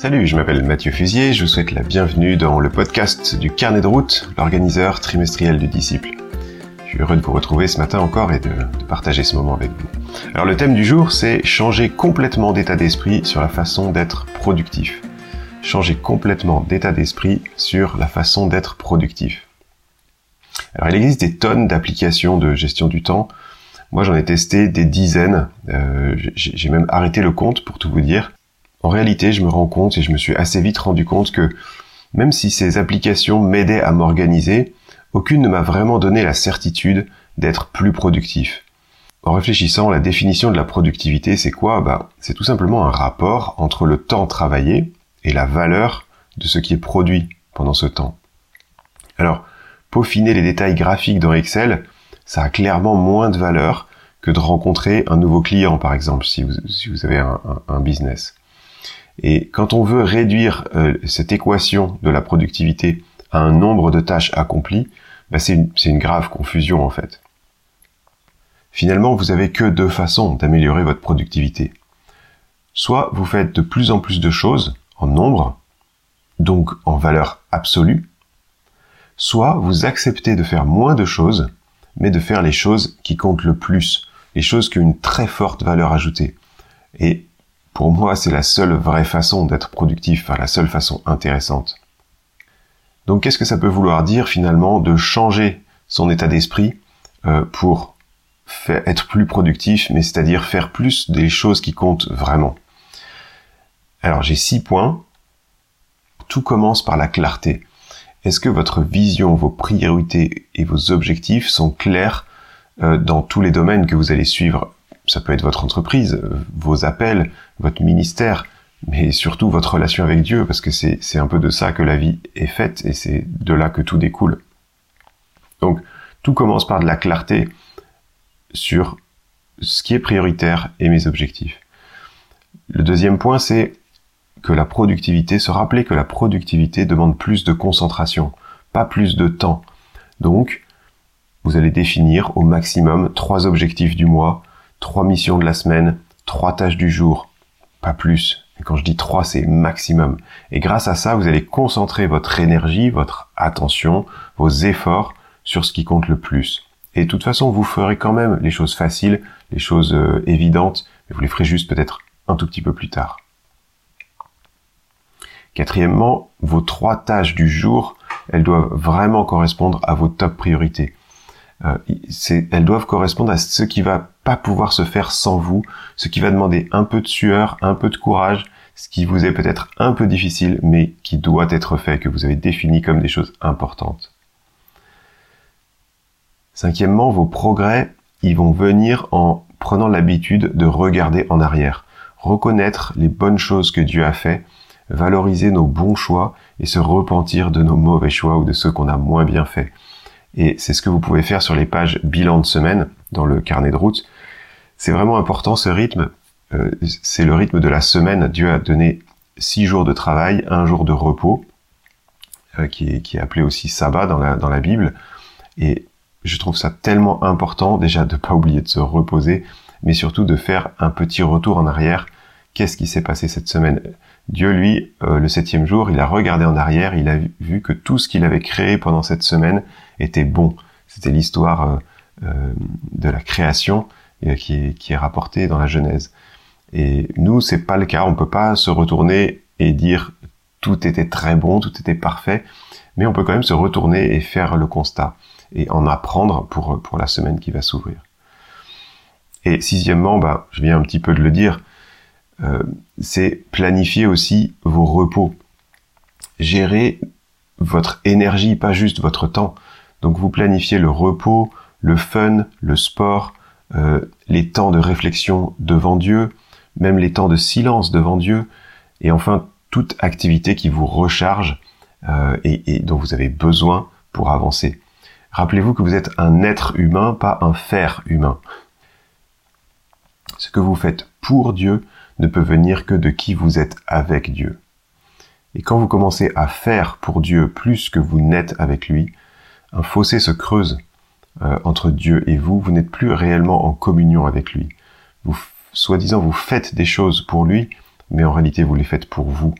Salut, je m'appelle Mathieu Fusier, je vous souhaite la bienvenue dans le podcast du Carnet de route, l'organiseur trimestriel du disciple. Je suis heureux de vous retrouver ce matin encore et de, partager ce moment avec vous. Alors le thème du jour, c'est changer complètement d'état d'esprit sur la façon d'être productif. Changer complètement d'état d'esprit sur la façon d'être productif. Alors il existe des tonnes d'applications de gestion du temps. Moi j'en ai testé des dizaines. Euh, J'ai même arrêté le compte pour tout vous dire. En réalité, je me rends compte et je me suis assez vite rendu compte que même si ces applications m'aidaient à m'organiser, aucune ne m'a vraiment donné la certitude d'être plus productif. En réfléchissant, la définition de la productivité, c'est quoi? Bah, C'est tout simplement un rapport entre le temps travaillé et la valeur de ce qui est produit pendant ce temps. Alors, peaufiner les détails graphiques dans Excel, ça a clairement moins de valeur que de rencontrer un nouveau client, par exemple, si vous, avez un business. Et quand on veut réduire euh, cette équation de la productivité à un nombre de tâches accomplies, bah c'est une, grave confusion en fait. Finalement, vous avez que deux façons d'améliorer votre productivité. Soit vous faites de plus en plus de choses en nombre, donc en valeur absolue, soit vous acceptez de faire moins de choses, mais de faire les choses qui comptent le plus, les choses qui ont une très forte valeur ajoutée. Pour moi, c'est la seule vraie façon d'être productif, la seule façon intéressante. Donc qu'est-ce que ça peut vouloir dire finalement de changer son état d'esprit euh, pour être plus productif, mais c'est-à-dire faire plus des choses qui comptent vraiment? Alors j'ai six points. Tout commence par la clarté. Est-ce que votre vision, vos priorités et vos objectifs sont clairs euh, dans tous les domaines que vous allez suivre ça peut être votre entreprise, vos appels, votre ministère, mais surtout votre relation avec Dieu, parce que c'est un peu de ça que la vie est faite et c'est de là que tout découle. Donc, tout commence par de la clarté sur ce qui est prioritaire et mes objectifs. Le deuxième point, c'est que la productivité, se rappeler que la productivité demande plus de concentration, pas plus de temps. Donc, vous allez définir au maximum trois objectifs du mois, trois missions de la semaine, trois tâches du jour, pas plus. Quand je dis trois, c'est maximum. Et grâce à ça, vous allez concentrer votre énergie, votre attention, vos efforts sur ce qui compte le plus. Et de toute façon, vous ferez quand même les choses faciles, les choses euh, évidentes, mais vous les ferez juste peut-être un tout petit peu plus tard. Quatrièmement, vos trois tâches du jour, elles doivent vraiment correspondre à vos top priorités. Euh, elles doivent correspondre à ce qui va pas pouvoir se faire sans vous, ce qui va demander un peu de sueur, un peu de courage, ce qui vous est peut-être un peu difficile, mais qui doit être fait, que vous avez défini comme des choses importantes. Cinquièmement, vos progrès, ils vont venir en prenant l'habitude de regarder en arrière, reconnaître les bonnes choses que Dieu a fait, valoriser nos bons choix et se repentir de nos mauvais choix ou de ceux qu'on a moins bien fait. Et c'est ce que vous pouvez faire sur les pages bilan de semaine dans le carnet de route. C'est vraiment important ce rythme. Euh, c'est le rythme de la semaine. Dieu a donné six jours de travail, un jour de repos, euh, qui, est, appelé aussi sabbat dans la, Bible. Et je trouve ça tellement important déjà de pas oublier de se reposer, mais surtout de faire un petit retour en arrière. Qu'est-ce qui s'est passé cette semaine? Dieu, lui, euh, le septième jour, il a regardé en arrière, il a vu que tout ce qu'il avait créé pendant cette semaine était bon. C'était l'histoire de la création qui est, qui est rapportée dans la Genèse. Et nous, c'est pas le cas. On peut pas se retourner et dire tout était très bon, tout était parfait, mais on peut quand même se retourner et faire le constat et en apprendre pour pour la semaine qui va s'ouvrir. Et sixièmement, bah, je viens un petit peu de le dire, euh, c'est planifier aussi vos repos. Gérer votre énergie, pas juste votre temps. Donc vous planifiez le repos, le fun, le sport, euh, les temps de réflexion devant Dieu, même les temps de silence devant Dieu, et enfin toute activité qui vous recharge euh, et, et, dont vous avez besoin pour avancer. Rappelez-vous que vous êtes un être humain, pas un faire humain. Ce que vous faites pour Dieu ne peut venir que de qui vous êtes avec Dieu. Et quand vous commencez à faire pour Dieu plus que vous n'êtes avec lui, un fossé se creuse euh, entre Dieu et vous, vous n'êtes plus réellement en communion avec lui. Vous, soi-disant, vous faites des choses pour lui, mais en réalité, vous les faites pour vous.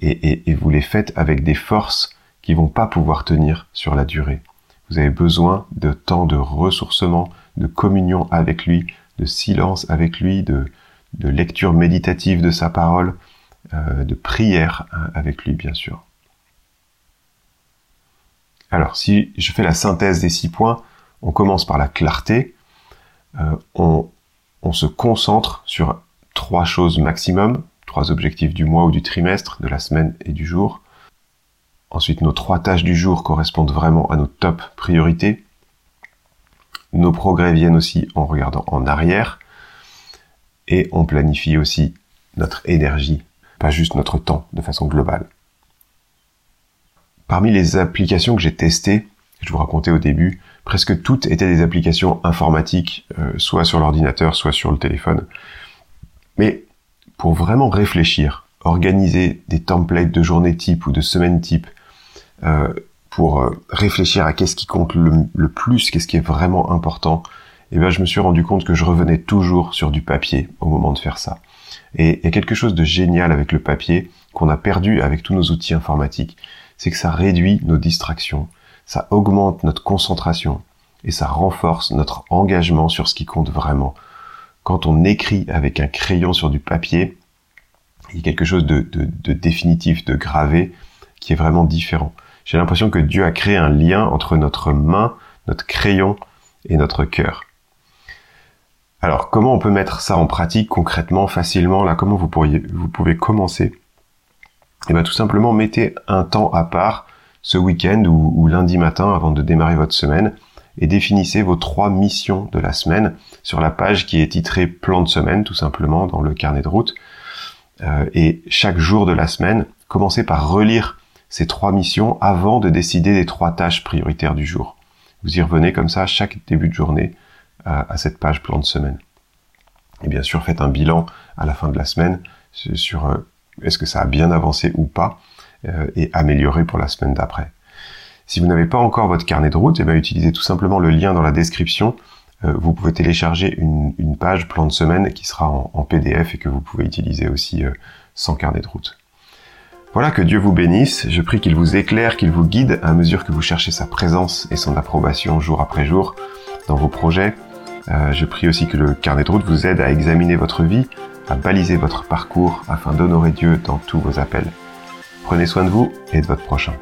et, vous les faites avec des forces qui vont pas pouvoir tenir sur la durée. Vous avez besoin de temps de ressourcement, de communion avec lui, de silence avec lui, de, lecture méditative de sa parole, euh, de prière hein, avec lui, bien sûr. Alors, si je fais la synthèse des six points, on commence par la clarté. Euh, on, on se concentre sur trois choses maximum, trois objectifs du mois ou du trimestre, de la semaine et du jour. Ensuite, nos trois tâches du jour correspondent vraiment à nos top priorités. Nos progrès viennent aussi en regardant en arrière. Et on planifie aussi notre énergie, pas juste notre temps de façon globale. Parmi les applications que j'ai testées, je vous racontais au début, presque toutes étaient des applications informatiques, euh, soit sur l'ordinateur, soit sur le téléphone. Mais pour vraiment réfléchir, organiser des templates de journée type ou de semaine type, euh, pour euh, réfléchir à qu'est-ce qui compte le, plus, qu'est-ce qui est vraiment important, eh ben je me suis rendu compte que je revenais toujours sur du papier au moment de faire ça. Et il y a quelque chose de génial avec le papier qu'on a perdu avec tous nos outils informatiques, c'est que ça réduit nos distractions, ça augmente notre concentration et ça renforce notre engagement sur ce qui compte vraiment. Quand on écrit avec un crayon sur du papier, il y a quelque chose de, définitif, de gravé, qui est vraiment différent. J'ai l'impression que Dieu a créé un lien entre notre main, notre crayon et notre cœur. Alors, comment on peut mettre ça en pratique concrètement, facilement Là, comment vous pourriez, vous pouvez commencer? Eh bien, tout simplement, mettez un temps à part ce week-end ou, lundi matin avant de démarrer votre semaine et définissez vos trois missions de la semaine sur la page qui est titrée plan de semaine tout simplement dans le carnet de route. Euh, et chaque jour de la semaine, commencez par relire ces trois missions avant de décider des trois tâches prioritaires du jour. Vous y revenez comme ça chaque début de journée à, cette page plan de semaine. Et bien sûr, faites un bilan à la fin de la semaine sur euh, est-ce que ça a bien avancé ou pas. Euh, et améliorer pour la semaine d'après. Si vous n'avez pas encore votre carnet de route, eh bien, utilisez tout simplement le lien dans la description. Euh, vous pouvez télécharger une, page plan de semaine qui sera en, PDF et que vous pouvez utiliser aussi euh, sans carnet de route. Voilà, que Dieu vous bénisse. Je prie qu'il vous éclaire, qu'il vous guide à mesure que vous cherchez sa présence et son approbation jour après jour dans vos projets. je prie aussi que le carnet de route vous aide à examiner votre vie, à baliser votre parcours afin d'honorer Dieu dans tous vos appels. Prenez soin de vous et de votre prochain.